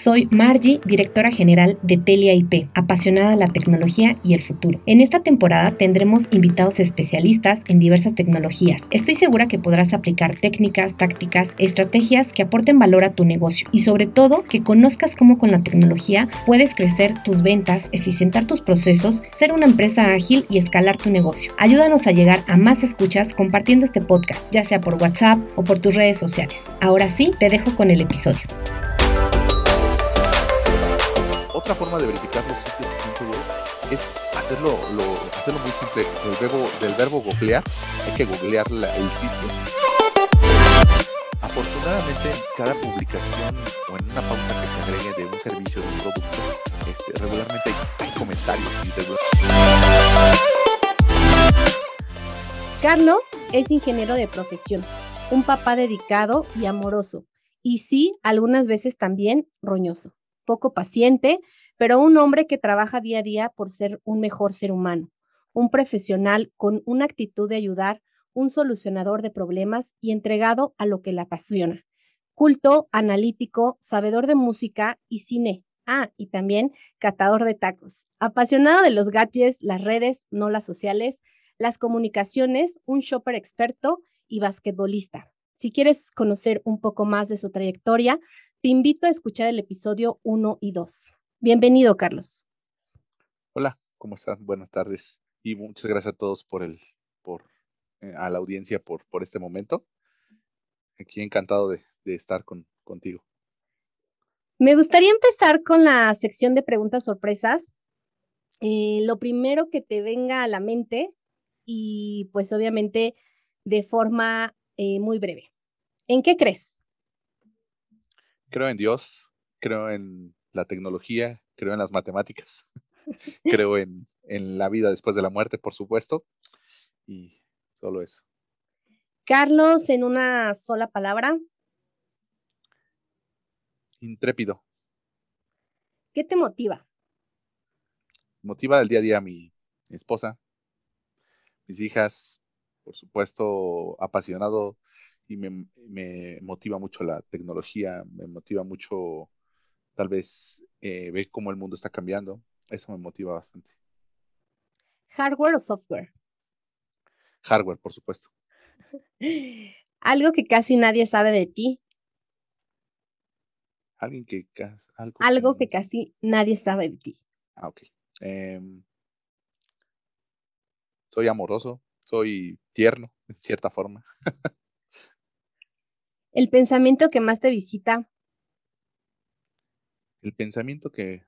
Soy Margie, directora general de Telia IP, apasionada de la tecnología y el futuro. En esta temporada tendremos invitados especialistas en diversas tecnologías. Estoy segura que podrás aplicar técnicas, tácticas, estrategias que aporten valor a tu negocio y sobre todo que conozcas cómo con la tecnología puedes crecer tus ventas, eficientar tus procesos, ser una empresa ágil y escalar tu negocio. Ayúdanos a llegar a más escuchas compartiendo este podcast, ya sea por WhatsApp o por tus redes sociales. Ahora sí, te dejo con el episodio. Otra forma de verificar los sitios que son seguros es hacerlo, hacerlo muy simple. Del verbo, del verbo googlear, hay que googlear el sitio. Afortunadamente, en cada publicación o en una pauta que se agregue de un servicio de un producto, este, regularmente hay, comentarios. Carlos es ingeniero de profesión, un papá dedicado y amoroso, y sí, algunas veces también roñoso poco paciente, pero un hombre que trabaja día a día por ser un mejor ser humano, un profesional con una actitud de ayudar, un solucionador de problemas y entregado a lo que le apasiona. Culto, analítico, sabedor de música y cine. Ah, y también catador de tacos. Apasionado de los gadgets, las redes, no las sociales, las comunicaciones, un shopper experto y basquetbolista. Si quieres conocer un poco más de su trayectoria, te invito a escuchar el episodio 1 y 2. Bienvenido, Carlos. Hola, ¿cómo estás? Buenas tardes. Y muchas gracias a todos por el, por, eh, a la audiencia por, por este momento. Aquí encantado de, estar con, contigo. Me gustaría empezar con la sección de preguntas sorpresas. Eh, lo primero que te venga a la mente y pues obviamente de forma eh, muy breve. ¿En qué crees? Creo en Dios, creo en la tecnología, creo en las matemáticas, creo en, en la vida después de la muerte, por supuesto, y solo eso. Carlos, en una sola palabra. Intrépido. ¿Qué te motiva? Motiva el día a día a mi esposa, mis hijas, por supuesto, apasionado y me, motiva mucho la tecnología, me motiva mucho tal vez eh, ver cómo el mundo está cambiando. Eso me motiva bastante. ¿Hardware o software? Hardware, por supuesto. algo que casi nadie sabe de ti. Alguien que algo, algo que... casi nadie sabe de ti. Ah, ok. Em, soy amoroso, soy tierno, en cierta forma. ¿El pensamiento que más te visita? El pensamiento que...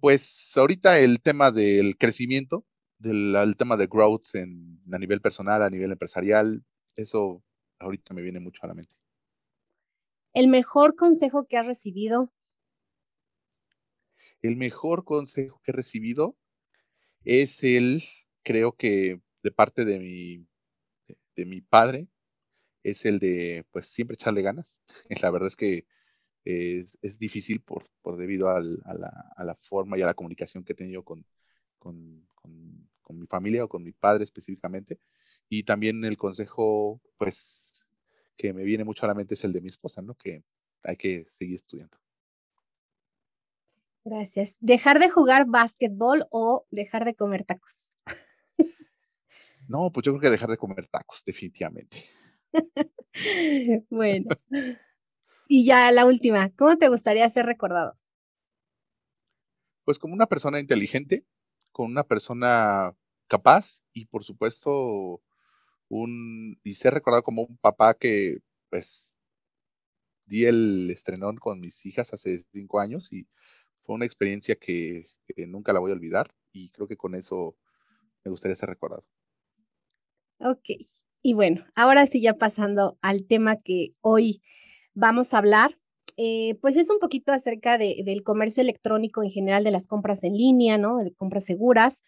Pues ahorita el tema del crecimiento, del el tema de growth en, a nivel personal, a nivel empresarial, eso ahorita me viene mucho a la mente. ¿El mejor consejo que has recibido? El mejor consejo que he recibido es el, creo que de parte de mi, de mi padre, es el de, pues, siempre echarle ganas. La verdad es que es, es difícil por, por debido a, la, a, la, forma y a la comunicación que he tenido con, con, con, con, mi familia o con mi padre específicamente. Y también el consejo, pues, que me viene mucho a la mente es el de mi esposa, ¿no? Que hay que seguir estudiando. Gracias. ¿Dejar de jugar básquetbol o dejar de comer tacos? No, pues yo creo que dejar de comer tacos, definitivamente. bueno. Y ya la última, ¿cómo te gustaría ser recordado? Pues como una persona inteligente, con una persona capaz y por supuesto un y ser recordado como un papá que pues di el estrenón con mis hijas hace cinco años y fue una experiencia que, que nunca la voy a olvidar y creo que con eso me gustaría ser recordado. Ok, y bueno, ahora sí ya pasando al tema que hoy vamos a hablar, eh, pues es un poquito acerca del comercio electrónico en general, de las compras en línea, ¿no? De compras seguras.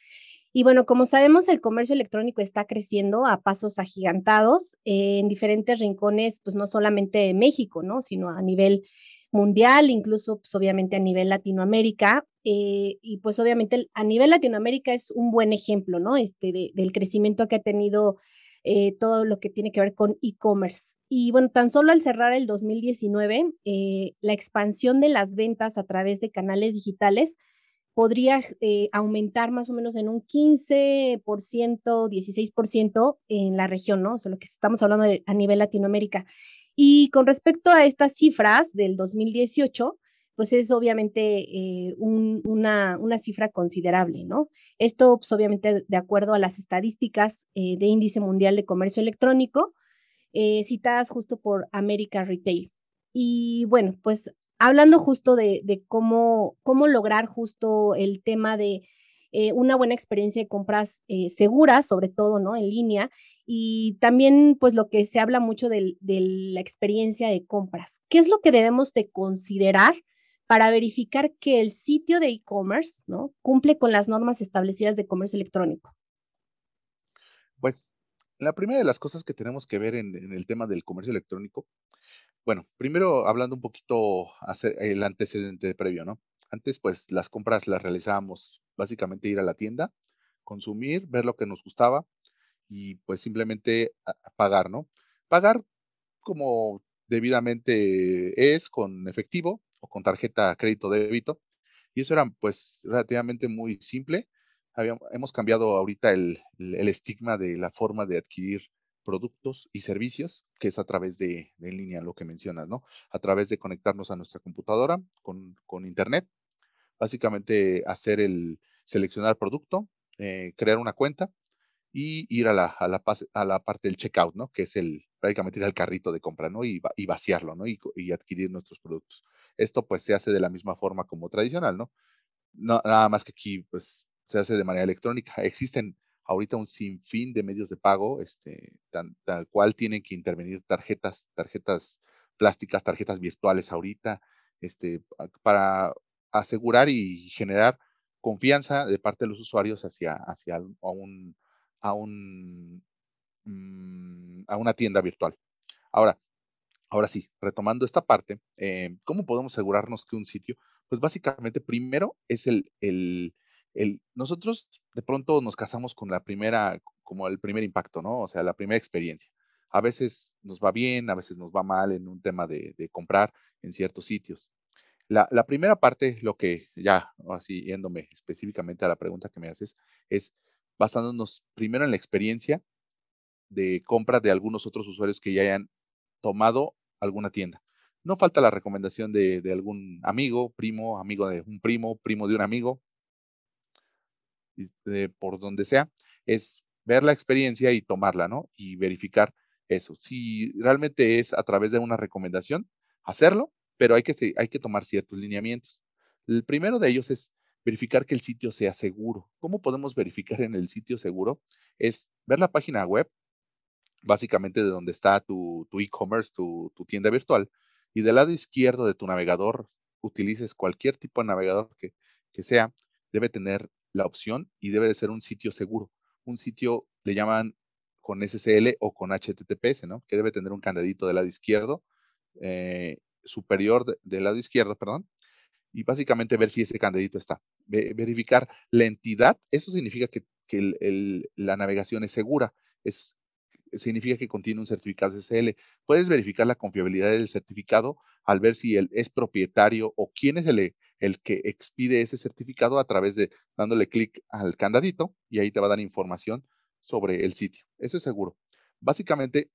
Y bueno, como sabemos, el comercio electrónico está creciendo a pasos agigantados en diferentes rincones, pues no solamente de México, ¿no? Sino a nivel mundial, incluso pues obviamente a nivel Latinoamérica. Eh, y pues obviamente a nivel Latinoamérica es un buen ejemplo, ¿no? Este, del crecimiento que ha tenido eh, todo lo que tiene que ver con e-commerce. Y bueno, tan solo al cerrar el 2019, eh, la expansión de las ventas a través de canales digitales podría eh, aumentar más o menos en un 15%, 16% en la región, ¿no? O sea, lo que estamos hablando a nivel Latinoamérica. Y con respecto a estas cifras del 2018, pues es obviamente eh, una, una, cifra considerable, ¿no? Esto, pues obviamente, de acuerdo a las estadísticas eh, de Índice Mundial de Comercio Electrónico, eh, citadas justo por America Retail. Y bueno, pues hablando justo de, cómo, cómo lograr justo el tema de una buena experiencia de compras seguras, sobre todo, ¿no? En línea. Y también, pues, lo que se habla mucho de, de la experiencia de compras. ¿Qué es lo que debemos de considerar para verificar que el sitio de e-commerce ¿no? cumple con las normas establecidas de comercio electrónico? Pues la primera de las cosas que tenemos que ver en, el tema del comercio electrónico, bueno, primero hablando un poquito el antecedente previo, ¿no? Antes, pues las compras las realizábamos básicamente ir a la tienda, consumir, ver lo que nos gustaba y pues simplemente pagar, ¿no? Pagar como debidamente es con efectivo o con tarjeta crédito débito. Y eso era pues relativamente muy simple. hemos cambiado ahorita el, estigma de la forma de adquirir productos y servicios, que es a través de, en línea, lo que mencionas, ¿no? A través de conectarnos a nuestra computadora con, con Internet, básicamente hacer el seleccionar producto, eh, crear una cuenta y ir a la, a la, a la parte del checkout, ¿no? Que es el, prácticamente ir al carrito de compra, ¿no? Y, y vaciarlo, ¿no? Y, y, adquirir nuestros productos. Esto pues se hace de la misma forma como tradicional, ¿no? no nada más que aquí pues se hace de manera electrónica. Existen ahorita un sinfín de medios de pago, este, tal cual tienen que intervenir tarjetas, tarjetas plásticas, tarjetas virtuales ahorita, este, para asegurar y generar confianza de parte de los usuarios hacia, hacia a un, mm, a una tienda virtual. Ahora, ahora sí, retomando esta parte, eh, ¿cómo podemos asegurarnos que un sitio, pues básicamente primero es el, el, el, nosotros de pronto nos casamos con la primera, como el primer impacto, ¿no? O sea, la primera experiencia. A veces nos va bien, a veces nos va mal en un tema de, de comprar en ciertos sitios. La, la, primera parte, lo que ya, así yéndome específicamente a la pregunta que me haces, es basándonos primero en la experiencia de compra de algunos otros usuarios que ya hayan tomado alguna tienda. No falta la recomendación de, algún amigo, primo, amigo de un primo, primo de un amigo, por donde sea, es ver la experiencia y tomarla, ¿no? Y verificar eso. Si realmente es a través de una recomendación, hacerlo, pero hay que, hay que tomar ciertos lineamientos. El primero de ellos es verificar que el sitio sea seguro. ¿Cómo podemos verificar en el sitio seguro? Es ver la página web, básicamente de donde está tu, e-commerce, tu, tienda virtual, y del lado izquierdo de tu navegador, utilices cualquier tipo de navegador que, sea, debe tener la opción y debe de ser un sitio seguro. Un sitio le llaman con SSL o con HTTPS, ¿no? Que debe tener un candadito del lado izquierdo, eh, superior del lado izquierdo, perdón, y básicamente ver si ese candadito está. verificar la entidad, eso significa que, la navegación es segura. Es, significa que contiene un certificado SSL. Puedes verificar la confiabilidad del certificado al ver si él es propietario o quién es el, el que expide ese certificado a través de dándole clic al candadito y ahí te va a dar información sobre el sitio. Eso es seguro. Básicamente,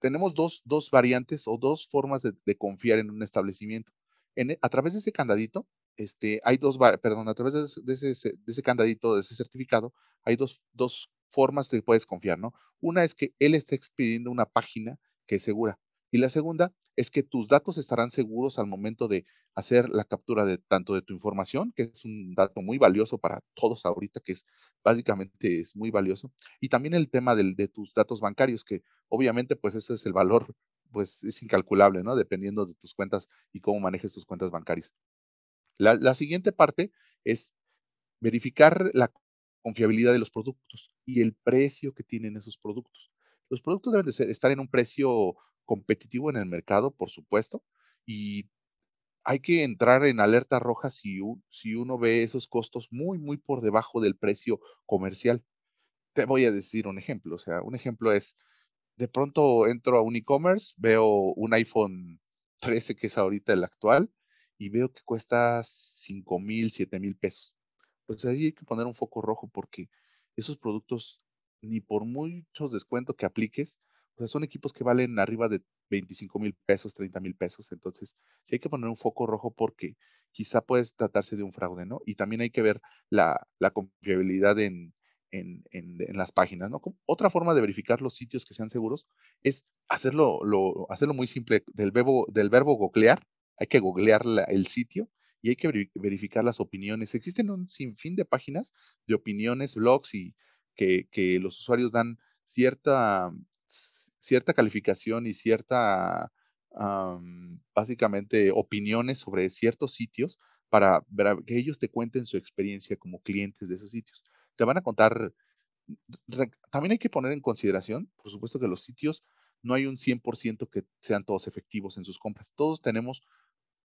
tenemos dos, dos variantes o dos formas de, confiar en un establecimiento. En, a través de ese candadito, este, hay dos, perdón, a través de ese, de ese, candadito, de ese certificado, hay dos, dos formas que puedes confiar, ¿no? Una es que él está expidiendo una página que es segura. Y la segunda es que tus datos estarán seguros al momento de hacer la captura de tanto de tu información, que es un dato muy valioso para todos ahorita, que es básicamente es muy valioso, y también el tema de tus datos bancarios, que obviamente pues ese es el valor, pues es incalculable, ¿no? Dependiendo de tus cuentas y cómo manejes tus cuentas bancarias. La, siguiente parte es verificar la confiabilidad de los productos y el precio que tienen esos productos. Los productos deben de estar en un precio competitivo en el mercado, por supuesto, y hay que entrar en alerta roja si, si uno ve esos costos muy, muy por debajo del precio comercial. te voy a decir un ejemplo. O sea, un ejemplo es, de pronto entro a un e-commerce, veo un iPhone 13, que es ahorita el actual, y veo que cuesta 5 mil, 7 mil pesos. Pues ahí hay que poner un foco rojo porque esos productos, ni por muchos descuentos que apliques, o sea, son equipos que valen arriba de 25 mil pesos, 30 mil pesos. Entonces, sí hay que poner un foco rojo porque quizá puede tratarse de un fraude, ¿no? Y también hay que ver la, confiabilidad en, en, las páginas, ¿no? Otra forma de verificar los sitios que sean seguros es hacerlo, lo, hacerlo muy simple. Del verbo, del verbo googlear, hay que googlear el sitio y hay que verificar las opiniones. Existen un sinfín de páginas de opiniones, blogs y que, los usuarios dan cierta cierta calificación y cierta, básicamente, opiniones sobre ciertos sitios para, que ellos te cuenten su experiencia como clientes de esos sitios. Te van a contar, también hay que poner en consideración, por supuesto que los sitios no hay un 100% que sean todos efectivos en sus compras. Todos tenemos,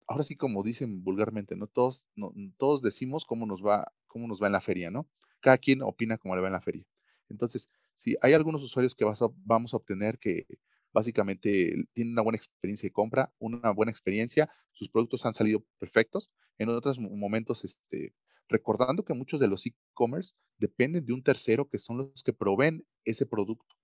ahora sí como dicen vulgarmente, ¿no? Todos, no, todos decimos cómo nos va, cómo nos va en la feria, ¿no? Cada quien opina cómo le va en la feria. Entonces, si hay algunos usuarios que vamos a obtener que básicamente tienen una buena experiencia de compra, una buena experiencia, sus productos han salido perfectos. En otros momentos, este, recordando que muchos de los e-commerce dependen de un tercero que son los que proveen ese producto.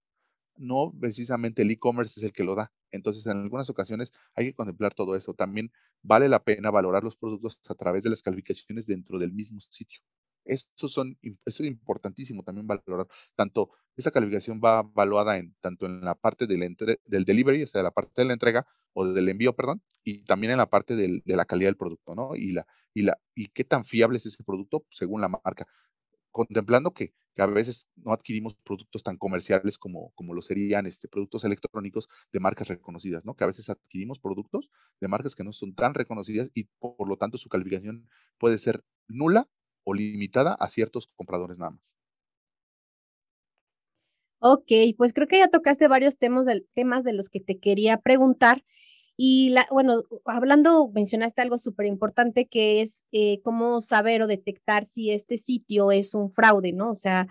No precisamente el e-commerce es el que lo da. Entonces, en algunas ocasiones hay que contemplar todo eso. También vale la pena valorar los productos a través de las calificaciones dentro del mismo sitio. Eso, son, eso es importantísimo también valorar. Tanto esa calificación va evaluada en, tanto en la parte del, del delivery, o sea, la parte de la entrega o del envío, perdón, y también en la parte de la calidad del producto, ¿no? Y, la, y, la, y qué tan fiable es ese producto según la marca. Contemplando que, a veces no adquirimos productos tan comerciales como, como lo serían este, productos electrónicos de marcas reconocidas, ¿no? Que a veces adquirimos productos de marcas que no son tan reconocidas y por lo tanto su calificación puede ser nula o limitada a ciertos compradores nada más. Ok, pues creo que ya tocaste varios temas de, temas de los que te quería preguntar. Y la, bueno, hablando, mencionaste algo súper importante que es eh, cómo saber o detectar si este sitio es un fraude, ¿no? O sea,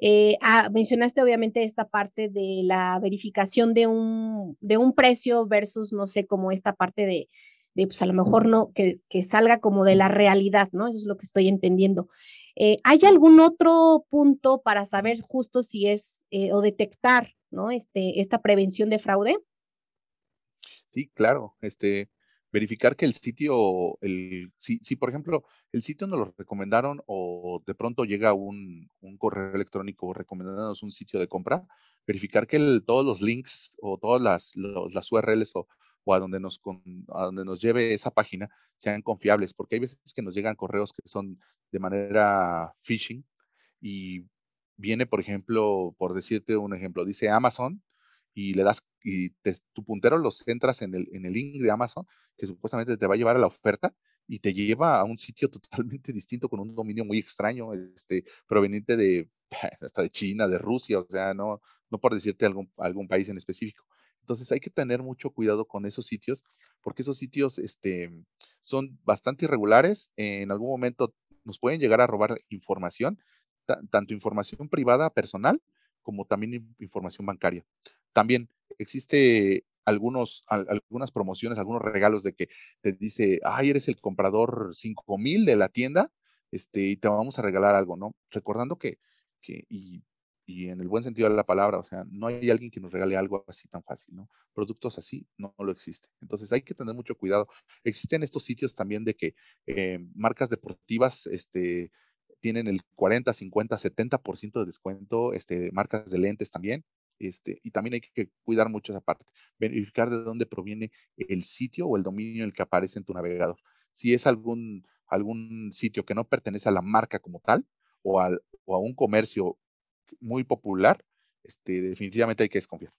eh, ah, mencionaste obviamente esta parte de la verificación de un, de un precio versus, no sé, como esta parte de, pues a lo mejor no, que, que, salga como de la realidad, ¿no? Eso es lo que estoy entendiendo. Eh, ¿Hay algún otro punto para saber justo si es eh, o detectar, ¿no? Este, esta prevención de fraude. Sí, claro. Este, verificar que el sitio, el, si, si por ejemplo el sitio nos lo recomendaron o de pronto llega un, un correo electrónico recomendándonos un sitio de compra, verificar que todos los links o todas las, las URLs o, o a donde nos, a donde nos lleve esa página sean confiables, porque hay veces que nos llegan correos que son de manera phishing y viene, por ejemplo, por decirte un ejemplo, dice Amazon y le das y tu puntero los entras en el, en el link de Amazon que supuestamente te va a llevar a la oferta y te lleva a un sitio totalmente distinto con un dominio muy extraño, este, proveniente de hasta de China, de Rusia, o sea, no, no por decirte algún, algún país en específico. Entonces hay que tener mucho cuidado con esos sitios, porque esos sitios este, son bastante irregulares. En algún momento nos pueden llegar a robar información, tanto información privada, personal, como también información bancaria. También existe algunos, algunas promociones, algunos regalos de que te dice, ay, eres el comprador 5000 de la tienda, este, y te vamos a regalar algo, ¿no? Recordando que, que y y en el buen sentido de la palabra, o sea, no hay alguien que nos regale algo así tan fácil, ¿no? Productos así no, lo existen. Entonces hay que tener mucho cuidado. Existen estos sitios también de que eh, marcas deportivas este, tienen el 40, 50, 70% de descuento, este, marcas de lentes también. Este, y también hay que cuidar mucho esa parte, verificar de dónde proviene el sitio o el dominio en el que aparece en tu navegador. Si es algún, algún sitio que no pertenece a la marca como tal, o, al, o a un comercio muy popular, este, definitivamente hay que desconfiar.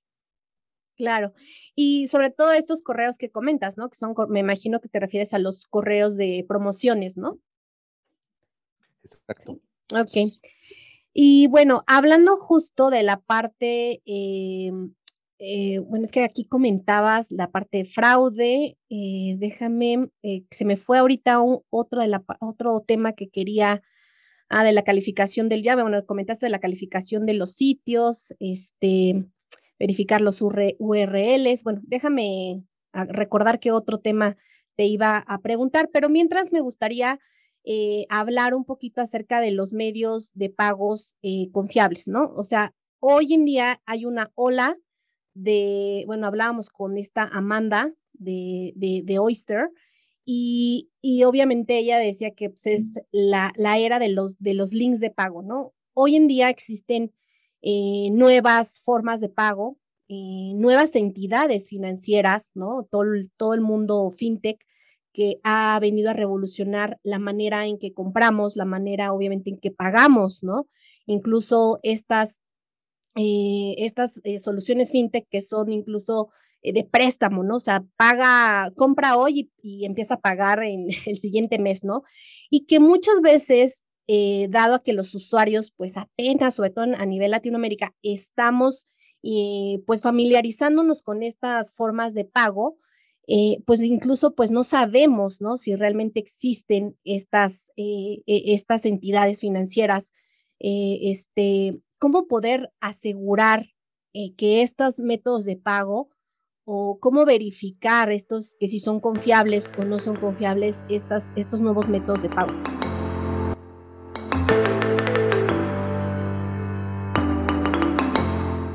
Claro. Y sobre todo estos correos que comentas, ¿no? Que son, me imagino que te refieres a los correos de promociones, ¿no? Exacto. Ok. Y bueno, hablando justo de la parte, eh, eh, bueno, es que aquí comentabas la parte de fraude, eh, déjame, se me fue ahorita otro, de la, otro tema que quería Ah, de la calificación del llave, bueno, comentaste de la calificación de los sitios, este, verificar los URLs. Bueno, déjame ah, recordar qué otro tema te iba a preguntar, pero mientras me gustaría eh, hablar un poquito acerca de los medios de pagos eh, confiables, ¿no? O sea, hoy en día hay una ola de, bueno, hablábamos con esta Amanda de, de, Oyster y, y, obviamente ella decía que pues, es la, la, era de los, de los links de pago, ¿no? Hoy en día existen eh, nuevas formas de pago, nuevas entidades financieras, ¿no? Todo, todo el mundo fintech que ha venido a revolucionar la manera en que compramos, la manera obviamente en que pagamos, ¿no? Incluso estas, eh, estas eh, soluciones fintech que son incluso eh, de préstamo, ¿no? O sea, paga, compra hoy y, empieza a pagar en el siguiente mes, ¿no? Y que muchas veces, dado a que los usuarios, pues apenas, sobre todo a nivel Latinoamérica, estamos pues familiarizándonos con estas formas de pago, eh, pues incluso pues no sabemos, ¿no? Si realmente existen estas, eh, e, estas entidades financieras, eh, este, cómo poder asegurar que estos métodos de pago o cómo verificar estos, que si son confiables o no son confiables estas, estos nuevos métodos de pago.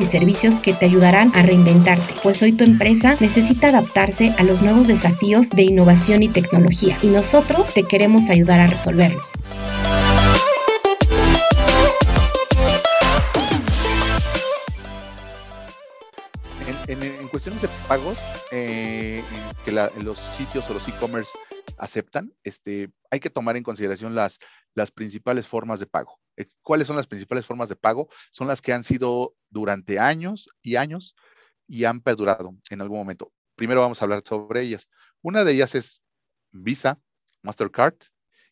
y servicios que te ayudarán a reinventarte, pues hoy tu empresa necesita adaptarse a los nuevos desafíos de innovación y tecnología y nosotros te queremos ayudar a resolverlos. En, cuestiones de pagos, eh, que los sitios o los e-commerce aceptan, este, hay que tomar en consideración las, las principales formas de pago. ¿Cuáles son las principales formas de pago? Son las que han sido durante años y años y han perdurado en algún momento. Primero vamos a hablar sobre ellas. Una de ellas es Visa, Mastercard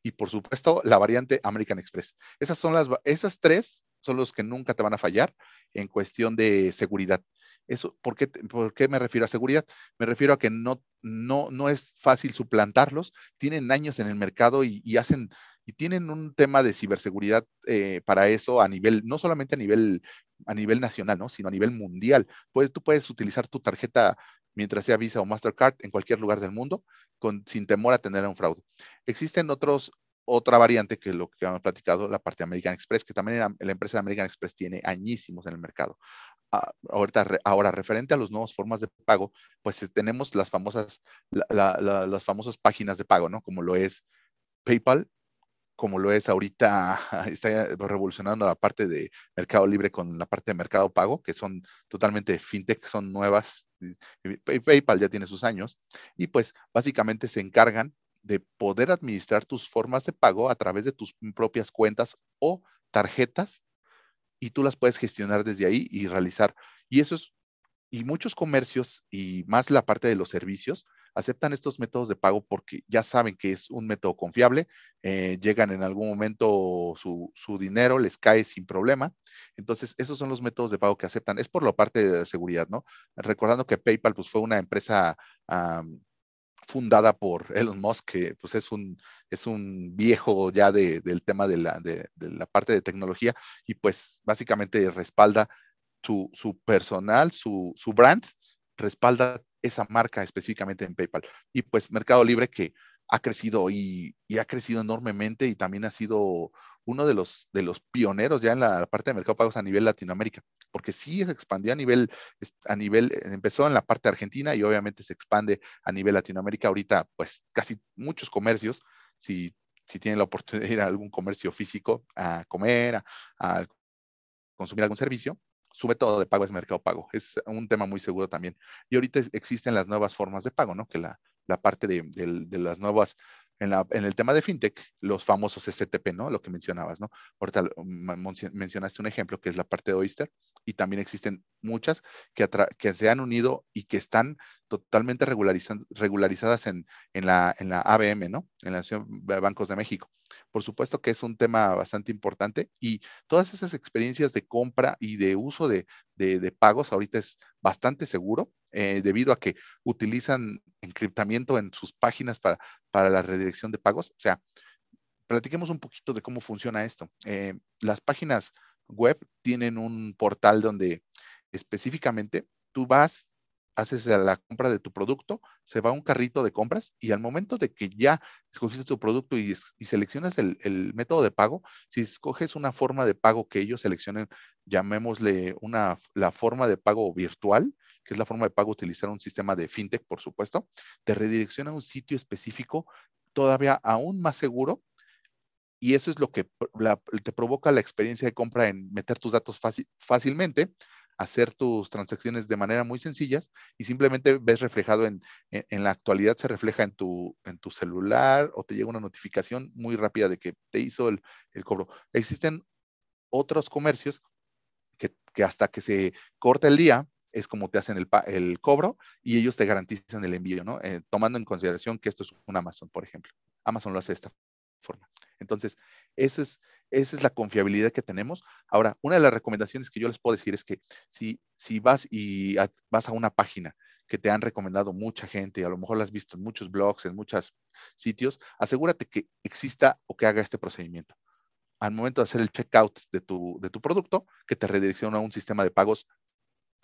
y por supuesto la variante American Express. Esas son las, esas tres son los que nunca te van a fallar en cuestión de seguridad. Eso, ¿por qué, ¿por qué me refiero a seguridad? Me refiero a que no, no, no es fácil suplantarlos, tienen años en el mercado y, hacen y tienen un tema de ciberseguridad eh, para eso a nivel, no solamente a nivel, a nivel nacional, ¿no? sino a nivel mundial. Pues tú puedes utilizar tu tarjeta mientras sea Visa o Mastercard en cualquier lugar del mundo con, sin temor a tener un fraude. Existen otros, otra variante que lo que hemos platicado, la parte de American Express, que también la, empresa de American Express tiene añísimos en el mercado. Ah, ahora, referente a las nuevas formas de pago, pues eh, tenemos las famosas, las famosas páginas de pago, ¿no? Como lo es PayPal como lo es ahorita, está revolucionando la parte de Mercado Libre con la parte de Mercado Pago, que son totalmente fintech, son nuevas. PayPal ya tiene sus años y pues básicamente se encargan de poder administrar tus formas de pago a través de tus propias cuentas o tarjetas y tú las puedes gestionar desde ahí y realizar. Y eso es, y muchos comercios y más la parte de los servicios aceptan estos métodos de pago porque ya saben que es un método confiable, eh, llegan en algún momento su, dinero, les cae sin problema. Entonces, esos son los métodos de pago que aceptan. Es por la parte de seguridad, ¿no? Recordando que PayPal pues, fue una empresa fundada por Elon Musk, que pues es un, es un viejo ya del tema de la, de, la parte de tecnología y pues básicamente respalda su, su personal, su, su brand, respalda esa marca específicamente en PayPal. Y pues Mercado Libre que ha crecido y, ha crecido enormemente y también ha sido uno de los, de los pioneros ya en la parte de mercado pagos a nivel Latinoamérica, porque sí se expandió a nivel, a nivel, empezó en la parte argentina y obviamente se expande a nivel Latinoamérica. Ahorita, pues casi muchos comercios, si, si tienen la oportunidad de ir a algún comercio físico a comer, a consumir algún servicio, su método de pago es Mercado Pago. Es un tema muy seguro también. Y ahorita existen las nuevas formas de pago, ¿no? Que la, parte de, las nuevas en, el tema de fintech, los famosos STP, ¿no? Lo que mencionabas, ¿no? Ahorita mencionaste un ejemplo que es la parte de Oyster y también existen muchas que, se han unido y que están totalmente regularizadas en, en, la, en la ABM, ¿no? En la Asociación de Bancos de México. Por supuesto que es un tema bastante importante y todas esas experiencias de compra y de uso de, de, pagos ahorita es bastante seguro eh, debido a que utilizan encriptamiento en sus páginas para, para la redirección de pagos. O sea, platiquemos un poquito de cómo funciona esto. Eh, las páginas web tienen un portal donde específicamente tú vas haces la compra de tu producto, se va a un carrito de compras y al momento de que ya escogiste tu producto y, seleccionas el, método de pago, si escoges una forma de pago que ellos seleccionen, llamémosle una, la forma de pago virtual, que es la forma de pago utilizar un sistema de fintech, por supuesto, te redirecciona a un sitio específico todavía aún más seguro y eso es lo que te provoca la experiencia de compra en meter tus datos fácilmente hacer tus transacciones de manera muy sencillas y simplemente ves reflejado en, en, la actualidad, se refleja en tu, en tu celular o te llega una notificación muy rápida de que te hizo el, el cobro. Existen otros comercios que, que, hasta que se corta el día es como te hacen el, el cobro y ellos te garantizan el envío, ¿no? Eh, tomando en consideración que esto es un Amazon, por ejemplo. Amazon lo hace de esta forma. Entonces, eso es, esa es la confiabilidad que tenemos. Ahora, una de las recomendaciones que yo les puedo decir es que si, si vas y vas a una página que te han recomendado mucha gente, a lo mejor la has visto en muchos blogs, en muchos sitios, asegúrate que exista o que haga este procedimiento. Al momento de hacer el checkout de tu, de tu producto, que te redirecciona a un sistema de pagos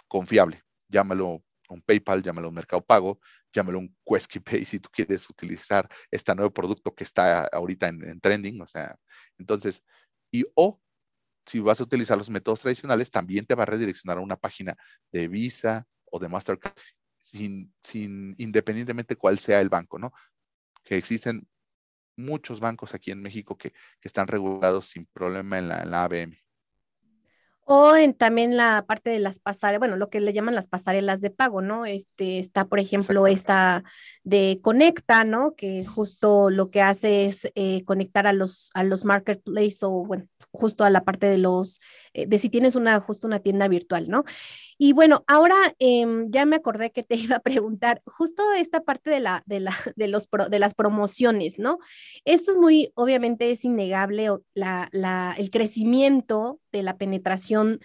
confiable. Llámalo un PayPal, llámalo un Mercado Pago, llámalo un Quesky Pay si tú quieres utilizar este nuevo producto que está ahorita en, en trending. O sea, entonces, y o si vas a utilizar los métodos tradicionales, también te va a redireccionar a una página de Visa o de Mastercard, sin, sin independientemente cuál sea el banco, ¿no? Que existen muchos bancos aquí en México que, están regulados sin problema en la, en la ABM. O en también la parte de las pasarelas, bueno, lo que le llaman las pasarelas de pago, ¿no? Este, está, por ejemplo, esta de Conecta, ¿no? Que justo lo que hace es eh, conectar a los, a los marketplaces o, bueno, justo a la parte de los, eh, de si tienes una, justo una tienda virtual, ¿no? Y bueno, ahora em, ya me acordé que te iba a preguntar justo esta parte de, la, de, la, de, los de las promociones, ¿no? Esto es muy, obviamente es innegable la, la, el crecimiento de la penetración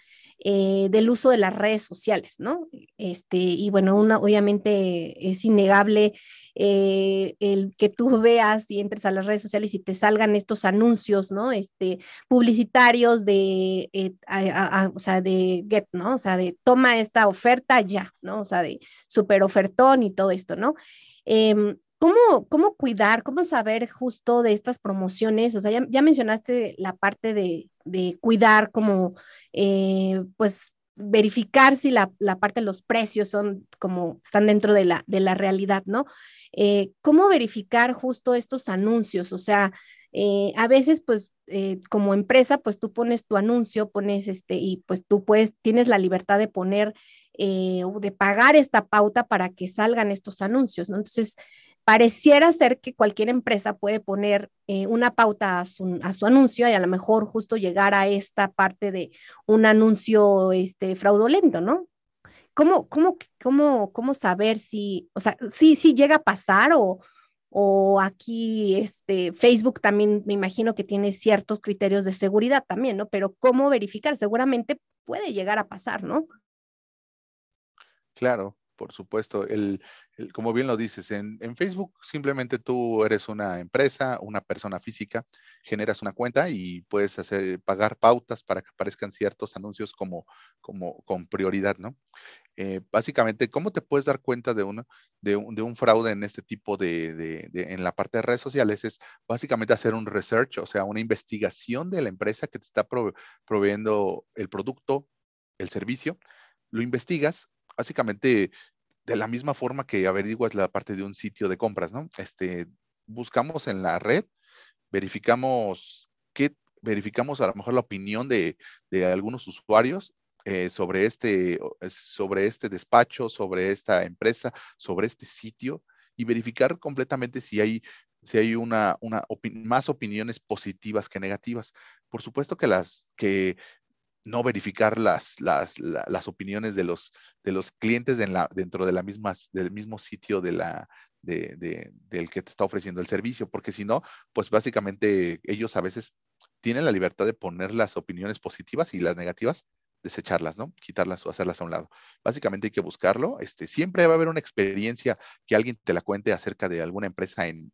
eh, del uso de las redes sociales, ¿no? Este, y bueno, una, obviamente es innegable eh, el que tú veas y entres a las redes sociales y te salgan estos anuncios, ¿no? Este, publicitarios de, eh, o sea, de get, ¿no? O sea, de toma esta oferta ya, ¿no? O sea, de super ofertón y todo esto, ¿no? Em, ¿Cómo, ¿Cómo cuidar, cómo saber justo de estas promociones? O sea, ya, mencionaste la parte de, de cuidar como, eh, pues, verificar si la, la, parte de los precios son como están dentro de la, de la realidad, ¿no? Eh, ¿Cómo verificar justo estos anuncios? O sea, eh, a veces, pues, como empresa, pues tú pones tu anuncio, pones este, y pues tú puedes, tienes la libertad de poner o de pagar esta pauta para que salgan estos anuncios, ¿no? Entonces, pareciera ser que cualquier empresa puede poner una pauta a su, anuncio y a lo mejor justo llegar a esta parte de un anuncio este, fraudulento, ¿no? ¿Cómo, cómo, cómo, cómo saber si, o sea, sí, sí llega a pasar o, o aquí este, Facebook también me imagino que tiene ciertos criterios de seguridad también, ¿no? Pero ¿cómo verificar? Seguramente puede llegar a pasar, ¿no? Claro, por supuesto. El, como bien lo dices, en, Facebook simplemente tú eres una empresa, una persona física, generas una cuenta y puedes hacer, pagar pautas para que aparezcan ciertos anuncios como, como con prioridad, ¿no? Eh, básicamente, ¿cómo te puedes dar cuenta de, uno, de, un, de un fraude en este tipo de, de, en la parte de redes sociales? Es básicamente hacer un research, o sea, una investigación de la empresa que te está proveyendo el producto, el servicio. Lo investigas, básicamente de la misma forma que averiguas la parte de un sitio de compras, ¿no? Este, buscamos en la red, verificamos qué, verificamos a lo mejor la opinión de, de algunos usuarios eh, sobre, este, sobre este despacho, sobre esta empresa, sobre este sitio y verificar completamente si hay si hay una, una más opiniones positivas que negativas. Por supuesto que las que no verificar las, las, las opiniones de los, de los clientes en la, dentro de la misma, del mismo sitio de la, de, de, del que te está ofreciendo el servicio, porque si no, pues básicamente ellos a veces tienen la libertad de poner las opiniones positivas y las negativas, desecharlas, ¿no? Quitarlas o hacerlas a un lado. Básicamente hay que buscarlo. Este, siempre va a haber una experiencia que alguien te la cuente acerca de alguna empresa en,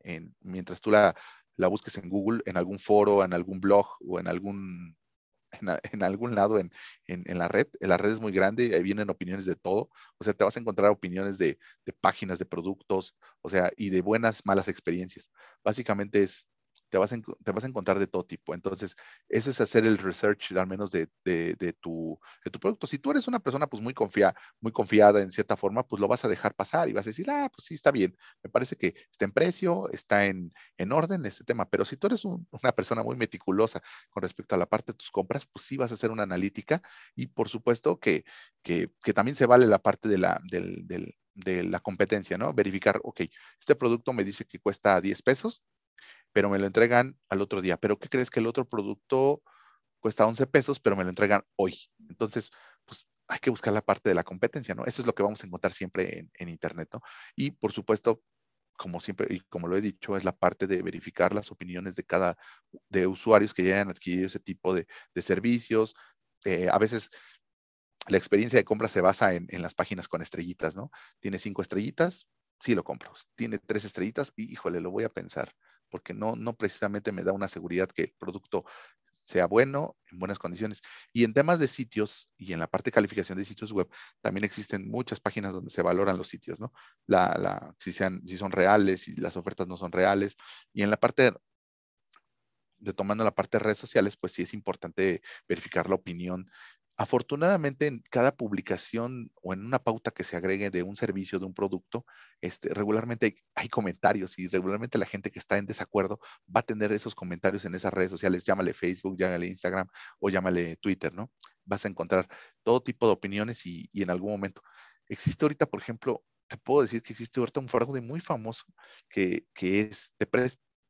en, mientras tú la, la busques en Google, en algún foro, en algún blog o en algún en, algún lado en, en, la red. La red es muy grande, ahí vienen opiniones de todo. O sea, te vas a encontrar opiniones de, de páginas, de productos, o sea, y de buenas, malas experiencias. Básicamente es te vas, a, te vas a encontrar de todo tipo. Entonces, eso es hacer el research, al menos de, de, tu, de tu producto. Si tú eres una persona pues muy, confía, muy confiada en cierta forma, pues lo vas a dejar pasar y vas a decir, ah, pues sí, está bien. Me parece que está en precio, está en, en orden este tema. Pero si tú eres una persona muy meticulosa con respecto a la parte de tus compras, pues sí vas a hacer una analítica y por supuesto que, que, que también se vale la parte de la, del, del, de la competencia, ¿no? Verificar, ok, este producto me dice que cuesta 10 pesos, pero me lo entregan al otro día. Pero ¿qué crees que el otro producto cuesta 11 pesos, pero me lo entregan hoy? Entonces, pues hay que buscar la parte de la competencia, ¿no? Eso es lo que vamos a encontrar siempre en, Internet, ¿no? Y por supuesto, como siempre, y como lo he dicho, es la parte de verificar las opiniones de cada, de usuarios que ya hayan adquirido ese tipo de, servicios. Eh, a veces la experiencia de compra se basa en, en, las páginas con estrellitas, ¿no? Tiene cinco estrellitas, sí lo compro. Tiene tres estrellitas, y híjole, lo voy a pensar porque no, no precisamente me da una seguridad que el producto sea bueno, en buenas condiciones. Y en temas de sitios y en la parte de calificación de sitios web, también existen muchas páginas donde se valoran los sitios, ¿no? La, la, si, sean, si son reales, si las ofertas no son reales. Y en la parte de, tomando la parte de redes sociales, pues sí es importante verificar la opinión Afortunadamente, en cada publicación o en una pauta que se agregue de un servicio, de un producto, este, regularmente hay, comentarios y regularmente la gente que está en desacuerdo va a tener esos comentarios en esas redes sociales, llámale Facebook, llámale Instagram o llámale Twitter, ¿no? Vas a encontrar todo tipo de opiniones y, en algún momento. Existe ahorita, por ejemplo, te puedo decir que existe ahorita un fraude muy famoso que, que es, te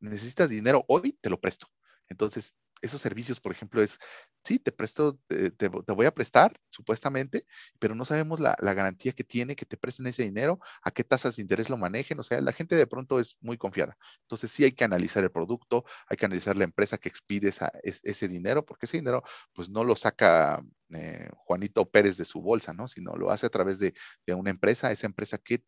necesitas dinero hoy, te lo presto. Entonces, esos servicios, por ejemplo, es, sí, te presto, te, voy a prestar, supuestamente, pero no sabemos la, garantía que tiene que te presten ese dinero, a qué tasas de interés lo manejen, o sea, la gente de pronto es muy confiada. Entonces, sí hay que analizar el producto, hay que analizar la empresa que expide ese dinero, porque ese dinero, pues no lo saca eh, Juanito Pérez de su bolsa, ¿no? Sino lo hace a través de, una empresa, esa empresa que,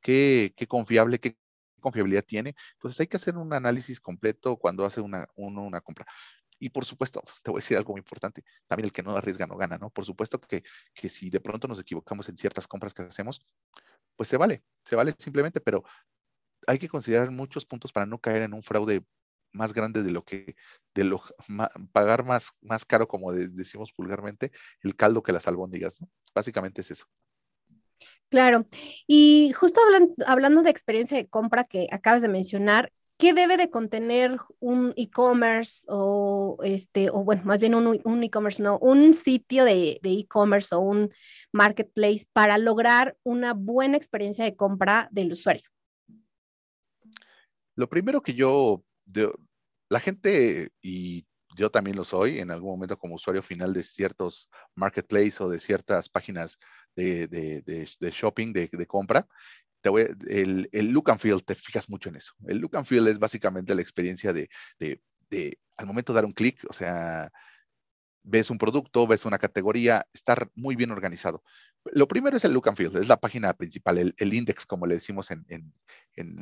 que, confiable, qué confiabilidad tiene. Entonces hay que hacer un análisis completo cuando hace una, uno una compra. Y por supuesto, te voy a decir algo muy importante, también el que no arriesga no gana, ¿no? Por supuesto que, que si de pronto nos equivocamos en ciertas compras que hacemos, pues se vale, se vale simplemente, pero hay que considerar muchos puntos para no caer en un fraude más grande de lo que, de lo, pagar más, más caro, como decimos vulgarmente, el caldo que las albóndigas, ¿no? Básicamente es eso. Claro. Y justo hablando de experiencia de compra que acabas de mencionar, ¿Qué debe de contener un e-commerce o este, o bueno, más bien un, e-commerce, no, un sitio de e-commerce o un marketplace para lograr una buena experiencia de compra del usuario? Lo primero que yo, la gente, y yo también lo soy en algún momento como usuario final de ciertos marketplaces o de ciertas páginas de, de shopping, de, compra, el, look and feel, te fijas mucho en eso. El look and feel es básicamente la experiencia de, de al momento de dar un clic, o sea, ves un producto, ves una categoría, estar muy bien organizado. Lo primero es el look and feel, es la página principal, el, el index, como le decimos en, en,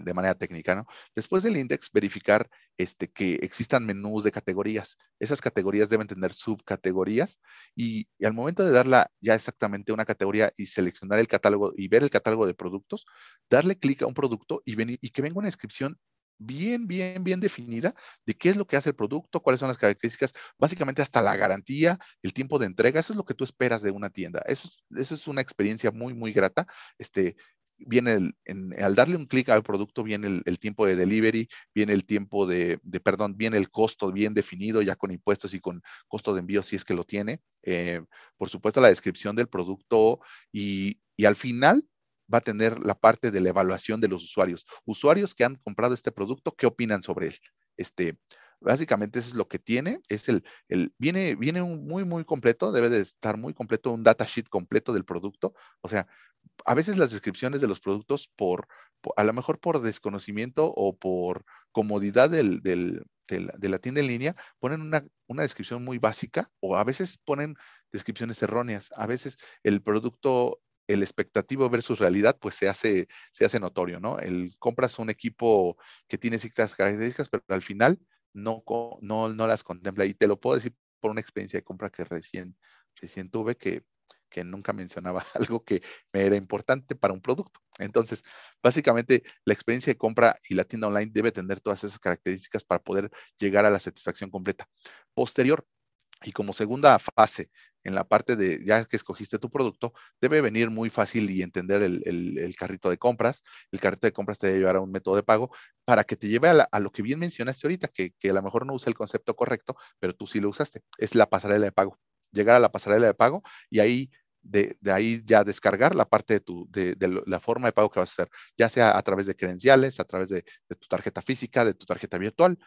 de manera técnica, ¿no? Después del index, verificar este, que existan menús de categorías. Esas categorías deben tener subcategorías y, al momento de darla ya exactamente una categoría y seleccionar el catálogo y ver el catálogo de productos, darle clic a un producto y, venir, y que venga una descripción bien, bien, bien definida de qué es lo que hace el producto, cuáles son las características, básicamente hasta la garantía, el tiempo de entrega, eso es lo que tú esperas de una tienda. Eso es, eso es una experiencia muy, muy grata. Este, viene el, al darle un clic al producto, viene el, tiempo de delivery, viene el tiempo de, perdón, viene el costo bien definido, ya con impuestos y con costo de envío, si es que lo tiene. Eh, por supuesto, la descripción del producto y, y al final va a tener la parte de la evaluación de los usuarios. Usuarios que han comprado este producto, ¿qué opinan sobre él? Este, básicamente eso es lo que tiene, es el, el viene, viene un muy, muy completo, debe de estar muy completo, un datasheet completo del producto. O sea, a veces las descripciones de los productos por, a lo mejor por desconocimiento o por comodidad del, del, de, la, tienda en línea, ponen una, una, descripción muy básica o a veces ponen descripciones erróneas. A veces el producto el expectativo versus realidad, pues se hace, se hace notorio, ¿no? El compras un equipo que tiene ciertas características, pero al final no, no, no las contempla. Y te lo puedo decir por una experiencia de compra que recién, recién tuve, que, que nunca mencionaba algo que me era importante para un producto. Entonces, básicamente, la experiencia de compra y la tienda online debe tener todas esas características para poder llegar a la satisfacción completa. Posterior, y como segunda fase, en la parte de ya que escogiste tu producto, debe venir muy fácil y entender el, carrito de compras. El carrito de compras te debe llevar a un método de pago para que te lleve a, lo que bien mencionaste ahorita, que, a lo mejor no usa el concepto correcto, pero tú sí lo usaste. Es la pasarela de pago. Llegar a la pasarela de pago y ahí de, ahí ya descargar la parte de, tu, de, la forma de pago que vas a hacer, ya sea a través de credenciales, a través de, de, tu tarjeta física, de tu tarjeta virtual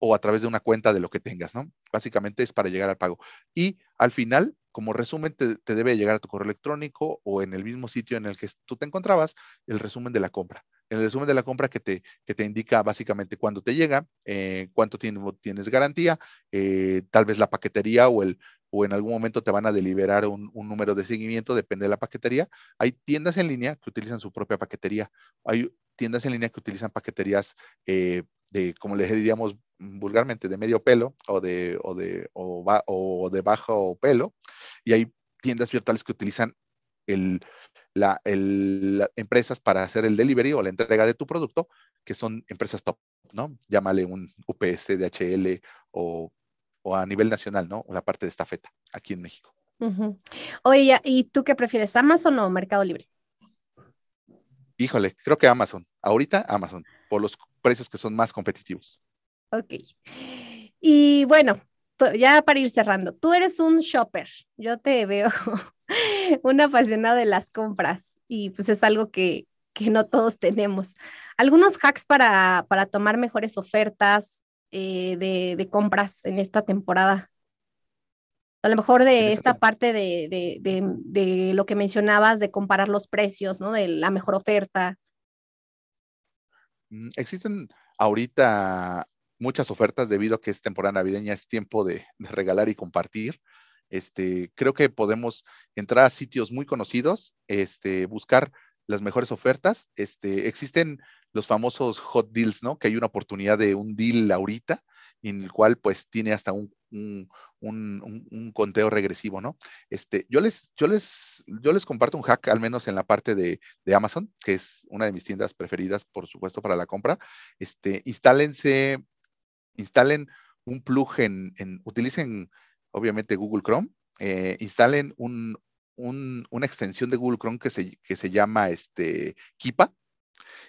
o a través de una cuenta de lo que tengas, ¿no? Básicamente es para llegar al pago. Y al final, como resumen, te, debe llegar a tu correo electrónico o en el mismo sitio en el que tú te encontrabas, el resumen de la compra. El resumen de la compra que te, que te indica básicamente cuándo te llega, eh, cuánto tienes garantía, eh, tal vez la paquetería o, el, o en algún momento te van a deliberar un, número de seguimiento, depende de la paquetería. Hay tiendas en línea que utilizan su propia paquetería. Hay tiendas en línea que utilizan paqueterías eh, de, como les diríamos vulgarmente, de medio pelo o de, o de, o, de bajo pelo. Y hay tiendas virtuales que utilizan el, la, el, empresas para hacer el delivery o la entrega de tu producto, que son empresas top, ¿no? Llámale un UPS, DHL o, o a nivel nacional, ¿no? La parte de estafeta aquí en México. Oye, ¿y tú qué prefieres, Amazon o Mercado Libre? Híjole, creo que Amazon. Ahorita Amazon, por los precios que son más competitivos. Ok. Y bueno, ya para ir cerrando, tú eres un shopper. Yo te veo un apasionado de las compras y pues es algo que, no todos tenemos. Algunos hacks para, tomar mejores ofertas eh, de, compras en esta temporada. A lo mejor de esta parte de, de, lo que mencionabas, de comparar los precios, ¿no? De la mejor oferta. Mm, existen ahorita muchas ofertas debido a que es temporada navideña, es tiempo de, regalar y compartir. Este, creo que podemos entrar a sitios muy conocidos, este, buscar las mejores ofertas. Este, existen los famosos hot deals, ¿no? Que hay una oportunidad de un deal ahorita en el cual pues tiene hasta un, un, conteo regresivo, ¿no? Este, yo, les, yo, les, yo les comparto un hack, al menos en la parte de, Amazon, que es una de mis tiendas preferidas, por supuesto, para la compra. Este, instálense, instalen un plug en, utilicen obviamente Google Chrome, eh, instalen un, una extensión de Google Chrome que se, que se llama este, Kipa.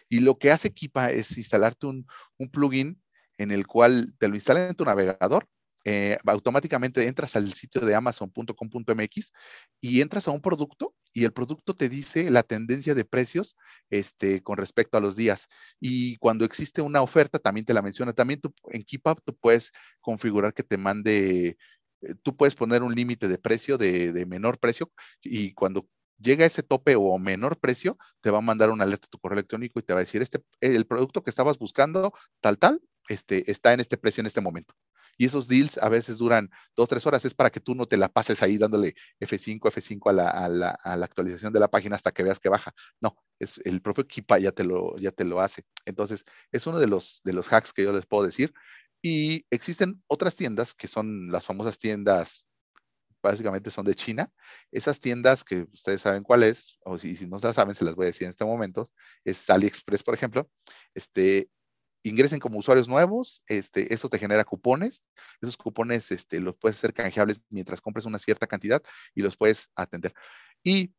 Y lo que hace Kipa es instalarte un, un plugin en el cual te lo instala en tu navegador, eh, automáticamente entras al sitio de amazon.com.mx y entras a un producto y el producto te dice la tendencia de precios este, con respecto a los días. Y cuando existe una oferta, también te la menciona. También tú, en KeepUp tú puedes configurar que te mande, eh, tú puedes poner un límite de precio de, menor precio y cuando llega ese tope o menor precio, te va a mandar una alerta a tu correo electrónico y te va a decir, este, el producto que estabas buscando, tal, tal, este, está en este precio en este momento. Y esos deals a veces duran dos, tres horas. Es para que tú no te la pases ahí dándole F5, F5 a la, a la, a la actualización de la página hasta que veas que baja. No, es, el propio Kipa ya te, lo, ya te lo hace. Entonces, es uno de los, de los hacks que yo les puedo decir. Y existen otras tiendas que son las famosas tiendas, básicamente son de China. Esas tiendas que ustedes saben cuál es, o si, si no las saben, se las voy a decir en este momento, es AliExpress, por ejemplo. Este, ingresen como usuarios nuevos, este, eso te genera cupones, esos cupones este, los puedes hacer canjeables mientras compres una cierta cantidad y los puedes atender. Y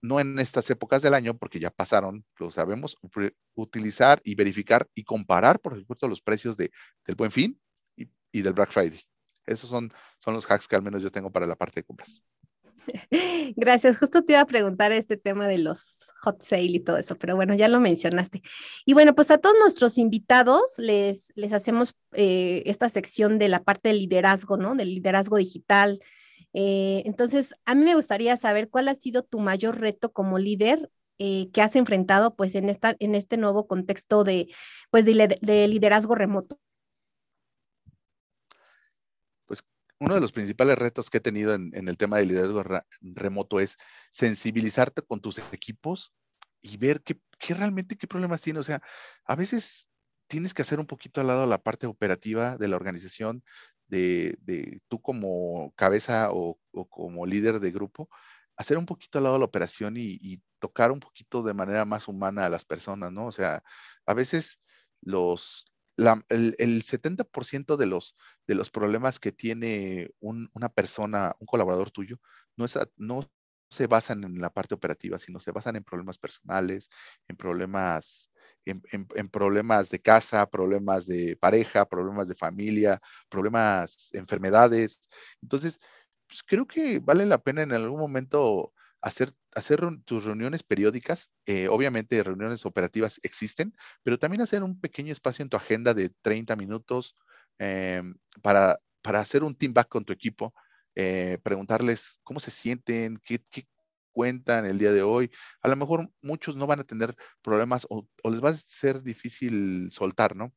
no en estas épocas del año, porque ya pasaron, lo sabemos, utilizar y verificar y comparar, por supuesto, los precios de, del Buen Fin y, y, del Black Friday. Esos son, son los hacks que al menos yo tengo para la parte de compras. Gracias. Justo te iba a preguntar este tema de los hot sale y todo eso, pero bueno, ya lo mencionaste. Y bueno, pues a todos nuestros invitados les, les hacemos eh, esta sección de la parte del liderazgo, ¿no? Del liderazgo digital. Eh, entonces, a mí me gustaría saber cuál ha sido tu mayor reto como líder eh, que has enfrentado pues en, esta, en este nuevo contexto de, pues, de liderazgo remoto. Uno de los principales retos que he tenido en, el tema de liderazgo remoto es sensibilizarte con tus equipos y ver qué, realmente qué problemas tiene. O sea, a veces tienes que hacer un poquito al lado la parte operativa de la organización, de, tú como cabeza o, como líder de grupo, hacer un poquito al lado la operación y, y, tocar un poquito de manera más humana a las personas, ¿no? O sea, a veces los, el, 70% de los, de los problemas que tiene una persona, un colaborador tuyo, no, es, no se basan en la parte operativa, sino se basan en problemas personales, en problemas, en, problemas de casa, problemas de pareja, problemas de familia, problemas, enfermedades. Entonces, pues, creo que vale la pena en algún momento hacer, hacer tus reuniones periódicas, eh, obviamente reuniones operativas existen, pero también hacer un pequeño espacio en tu agenda de 30 minutos em, para, para hacer un team back con tu equipo, eh, preguntarles cómo se sienten, qué, cuentan el día de hoy. A lo mejor muchos no van a tener problemas o, les va a ser difícil soltar, ¿no?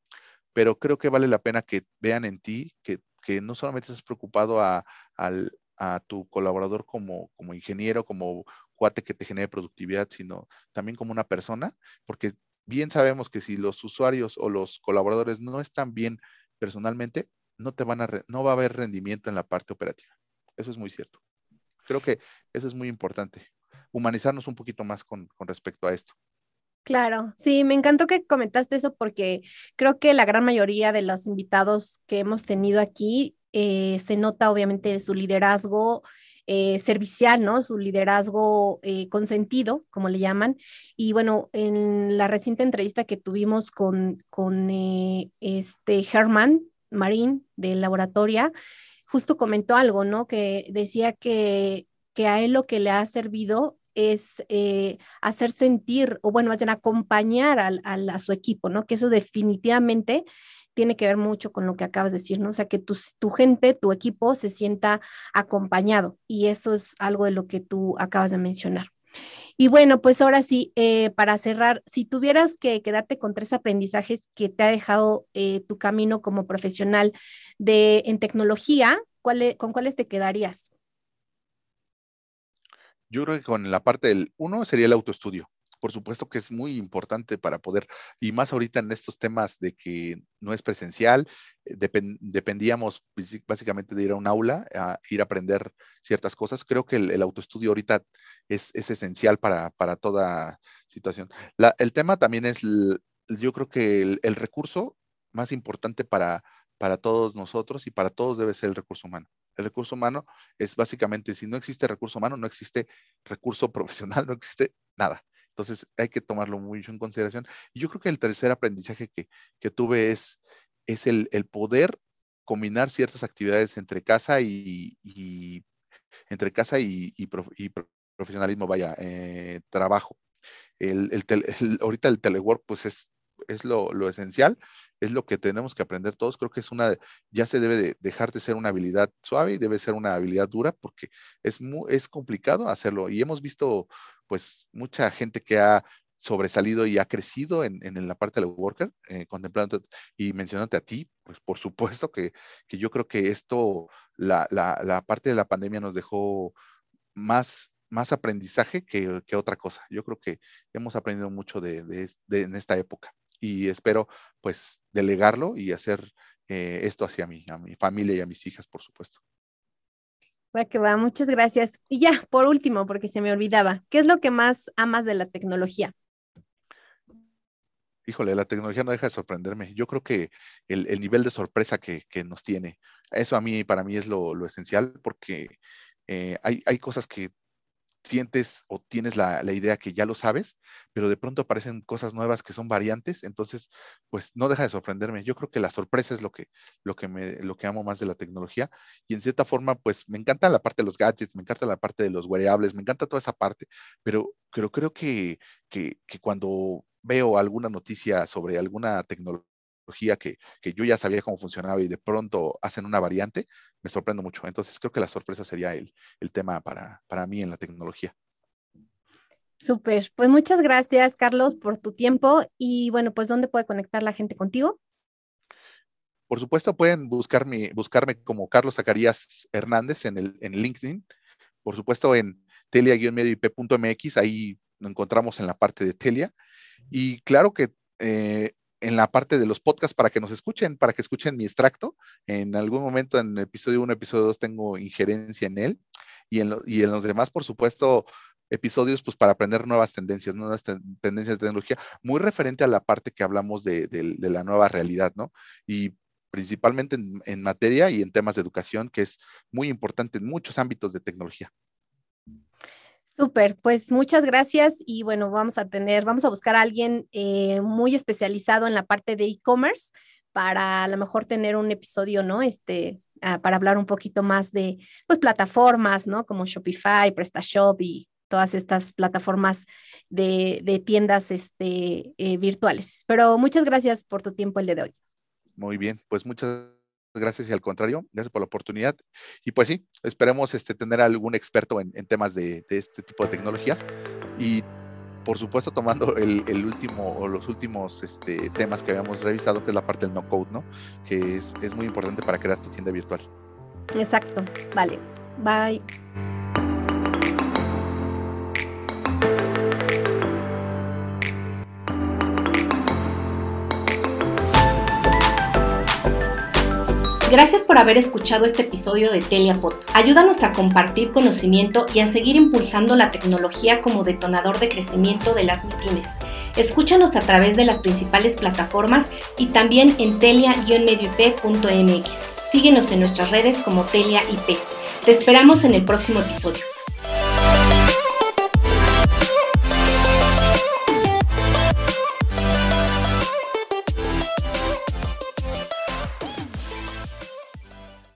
Pero creo que vale la pena que vean en ti que, que no solamente estás preocupado al, a tu colaborador como, como ingeniero, como cuate que te genere productividad, sino también como una persona, porque bien sabemos que si los usuarios o los colaboradores no están bien personalmente, no, te van a no va a haber rendimiento en la parte operativa. Eso es muy cierto. Creo que eso es muy importante, humanizarnos un poquito más con, con respecto a esto. Claro, sí, me encantó que comentaste eso porque creo que la gran mayoría de los invitados que hemos tenido aquí eh, se nota obviamente su liderazgo eh, servicial, ¿no? Su liderazgo eh, consentido, como le llaman. Y bueno, en la reciente entrevista que tuvimos con, con este Herman Marín de Laboratoria, justo comentó algo, ¿no? Que decía que, que a él lo que le ha servido es hacer sentir, o bueno, más bien acompañar a su equipo, ¿no? Que eso definitivamente tiene que ver mucho con lo que acabas de decir, ¿no? O sea, que tu, tu gente, tu equipo se sienta acompañado y eso es algo de lo que tú acabas de mencionar. Y bueno, pues ahora sí, eh, para cerrar, si tuvieras que quedarte con tres aprendizajes que te ha dejado eh, tu camino como profesional de, en tecnología, ¿cuál, ¿con cuáles te quedarías? Yo creo que con la parte del uno sería el autoestudio por supuesto que es muy importante para poder, y más ahorita en estos temas de que no es presencial, eh, dependíamos básicamente de ir a un aula, a ir a aprender ciertas cosas. Creo que el, autoestudio ahorita es, esencial para, toda situación. el tema también es, yo creo que el, recurso más importante para, para todos nosotros y para todos debe ser el recurso humano. El recurso humano es básicamente, si no existe recurso humano, no existe recurso profesional, no existe nada. Entonces hay que tomarlo mucho en consideración. Y yo creo que el tercer aprendizaje que, tuve es, es el, poder combinar ciertas actividades entre casa y, entre casa y, profesionalismo, vaya, eh, trabajo. El, ahorita el telework pues es, es lo, lo, esencial, es lo que tenemos que aprender todos. Creo que es una, ya se debe de dejar de ser una habilidad suave y debe ser una habilidad dura porque es, muy, es complicado hacerlo. Y hemos visto pues mucha gente que ha sobresalido y ha crecido en, la parte del worker, eh, contemplando y mencionándote a ti, pues por supuesto que, yo creo que esto, la, parte de la pandemia nos dejó más, más aprendizaje que, otra cosa. Yo creo que hemos aprendido mucho de, en esta época y espero pues delegarlo y hacer eh, esto hacia mí, a mi familia y a mis hijas, por supuesto. Va que va, muchas gracias. Y ya, por último, porque se me olvidaba, ¿qué es lo que más amas de la tecnología? Híjole, la tecnología no deja de sorprenderme. Yo creo que el, nivel de sorpresa que, nos tiene, eso a mí, para mí es lo, esencial, porque eh, hay, hay, cosas que sientes o tienes la, idea que ya lo sabes, pero de pronto aparecen cosas nuevas que son variantes, entonces, pues no deja de sorprenderme. Yo creo que la sorpresa es lo que, lo que, me, lo que amo más de la tecnología y en cierta forma, pues me encanta la parte de los gadgets, me encanta la parte de los wearables, me encanta toda esa parte, pero, pero creo que, que, que cuando veo alguna noticia sobre alguna tecnología, que, que, yo ya sabía cómo funcionaba y de pronto hacen una variante, me sorprendo mucho. Entonces creo que la sorpresa sería el, el tema para, para mí en la tecnología. Súper, pues muchas gracias Carlos por tu tiempo y bueno, pues ¿dónde puede conectar la gente contigo? Por supuesto, pueden buscarme, buscarme como Carlos Zacarías Hernández en, el, en LinkedIn. Por supuesto, en telia-medioip.mx, ahí nos encontramos en la parte de Telia. Y claro que eh, en la parte de los podcasts para que nos escuchen, para que escuchen mi extracto. En algún momento en el episodio 1, episodio 2 tengo injerencia en él y en, y en los demás, por supuesto, episodios pues para aprender nuevas tendencias, nuevas tendencias de tecnología, muy referente a la parte que hablamos de, de la nueva realidad, ¿no? Y principalmente en, en, materia y en temas de educación, que es muy importante en muchos ámbitos de tecnología. Súper, pues muchas gracias y bueno, vamos a tener, vamos a buscar a alguien eh, muy especializado en la parte de e-commerce para a lo mejor tener un episodio, ¿no? Este, ah, para hablar un poquito más de, pues, plataformas, ¿no? Como Shopify, PrestaShop y todas estas plataformas de, de tiendas este, eh, virtuales. Pero muchas gracias por tu tiempo el día de hoy. Muy bien, pues muchas gracias y al contrario, gracias por la oportunidad. Y pues sí, esperemos este, tener algún experto en, temas de, este tipo de tecnologías y por supuesto tomando el, último o los últimos este, temas que habíamos revisado, que es la parte del no code, ¿no? Que es, es muy importante para crear tu tienda virtual. Exacto, vale. Bye. Gracias por haber escuchado este episodio de Teliapod. Ayúdanos a compartir conocimiento y a seguir impulsando la tecnología como detonador de crecimiento de las MIPIMES. Escúchanos a través de las principales plataformas y también en telia-medioip.mx. Síguenos en nuestras redes como Telia IP. Te esperamos en el próximo episodio.